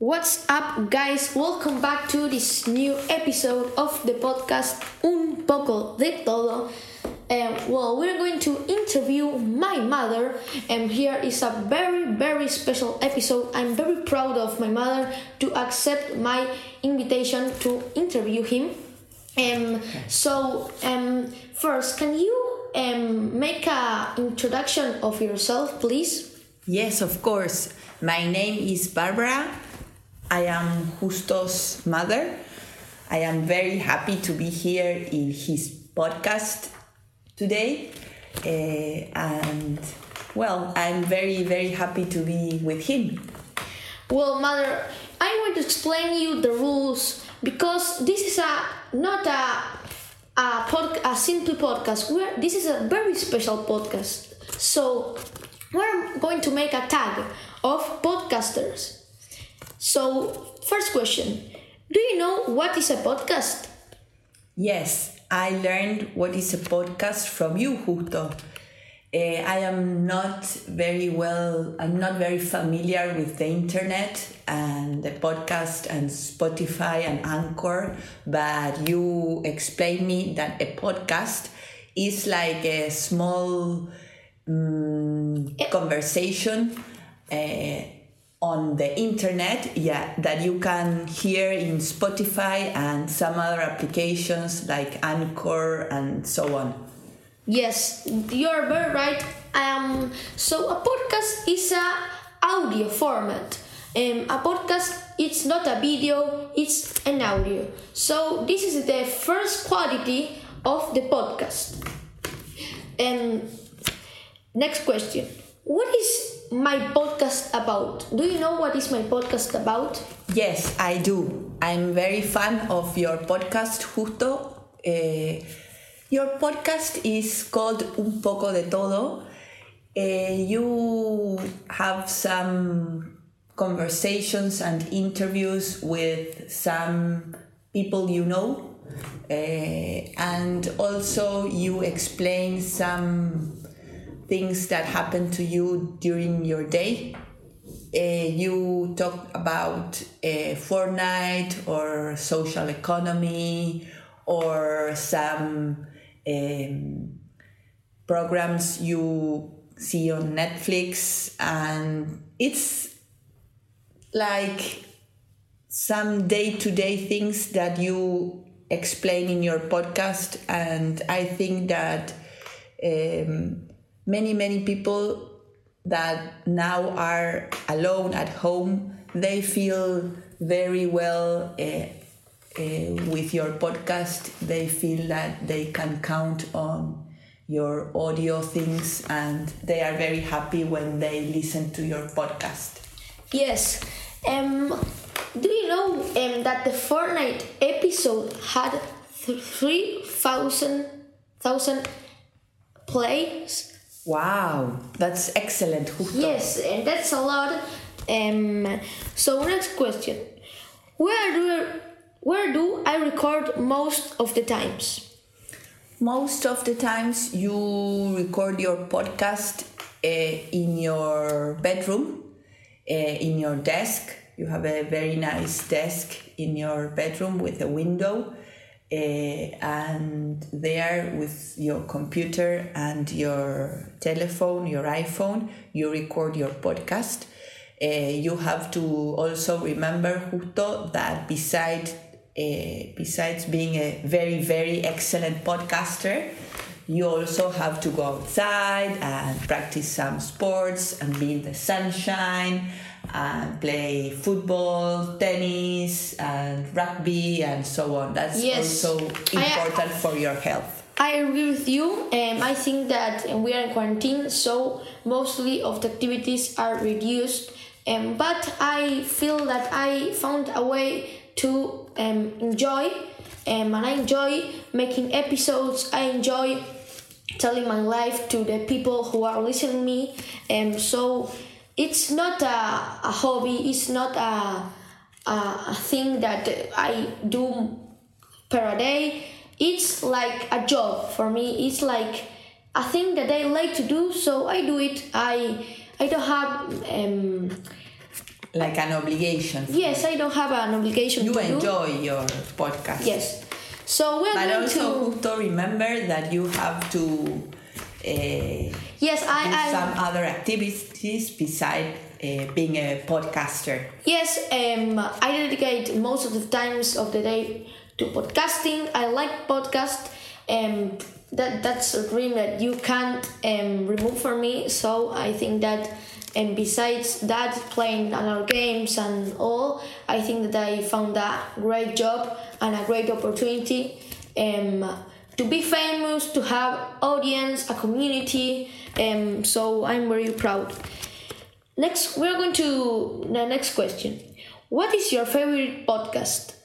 What's up, guys? Welcome back to this new episode of the podcast Un poco de todo. Well, we're going to interview my mother, and here is a very, very special episode. I'm very proud of my mother to accept my invitation to interview him. Um, so, um, first, can you um, make a introduction of yourself, please? Yes, of course. My name is Barbara. I am Justo's mother. I am very happy to be here in his podcast today. Uh, and well, I'm very, very happy to be with him. Well, mother, I'm going to explain you the rules because this is a not a a, pod, a simple podcast. We're, this is a very special podcast. So we're going to make a tag of podcasters. So first question: Do you know what is a podcast? Yes, I learned what is a podcast from you, Justo. Uh, I am not very well, I'm not very familiar with the internet and the podcast and Spotify and Anchor, but you explained me that a podcast is like a small um, conversation uh, on the internet, yeah, that you can hear in Spotify and some other applications like Anchor and so on. Yes, you're very right. Um, so a podcast is a audio format. Um, a podcast it's not a video, it's an audio. So this is the first quality of the podcast. And next question. What is my podcast about? Do you know what is my podcast about? Yes, I do. I'm very fan of your podcast, Justo. Uh, your podcast is called Un poco de todo. Uh, you have some conversations and interviews with some people you know, uh, and also you explain some things that happen to you during your day. Uh, you talk about uh, Fortnite or social economy or some um, programs you see on Netflix, and it's like some day to day things that you explain in your podcast, and I think that um, many, many people that now are alone at home they feel very well uh, uh, with your podcast, they feel that they can count on your audio things and they are very happy when they listen to your podcast. Yes. Um, do you know um, that the Fortnite episode had 3,000 thousand plays? Wow, that's excellent. Justo. Yes, and that's a lot. Um, so next question: Where do where do I record most of the times? Most of the times you record your podcast uh, in your bedroom, uh, in your desk. You have a very nice desk in your bedroom with a window, uh, and there with your computer and your telephone, your iPhone, you record your podcast. you have to also remember, Justo, that beside uh, besides being a very, very excellent podcaster, you also have to go outside and practice some sports and be in the sunshine and play football, tennis, and rugby, and so on. That's Yes. also important for your health. I agree with you. Um, I think that we are in quarantine, so mostly of the activities are reduced. Um, but I feel that I found a way to um, enjoy, um, and I enjoy making episodes. I enjoy telling my life to the people who are listening me. And so it's not a, a hobby. It's not a, a a thing that I do per day. It's like a job for me. It's like a thing that I like to do, so I do it. I I don't have um, like an obligation. Yes, I don't have an obligation You to do. enjoy your podcast. Yes. So we're But going also, to. Remember that you have to uh, Yes, do I. I some other activities besides uh, being a podcaster. Yes, um, I dedicate most of the times of the day to podcasting. I like podcast. Um, that that's a dream that you can't um, remove from me. So I think that, and besides that, playing other games and all, I think that I found a great job and a great opportunity. Um, to be famous, to have audience, a community. Um, so I'm very proud. Next, we're going to the next question. What is your favorite podcast?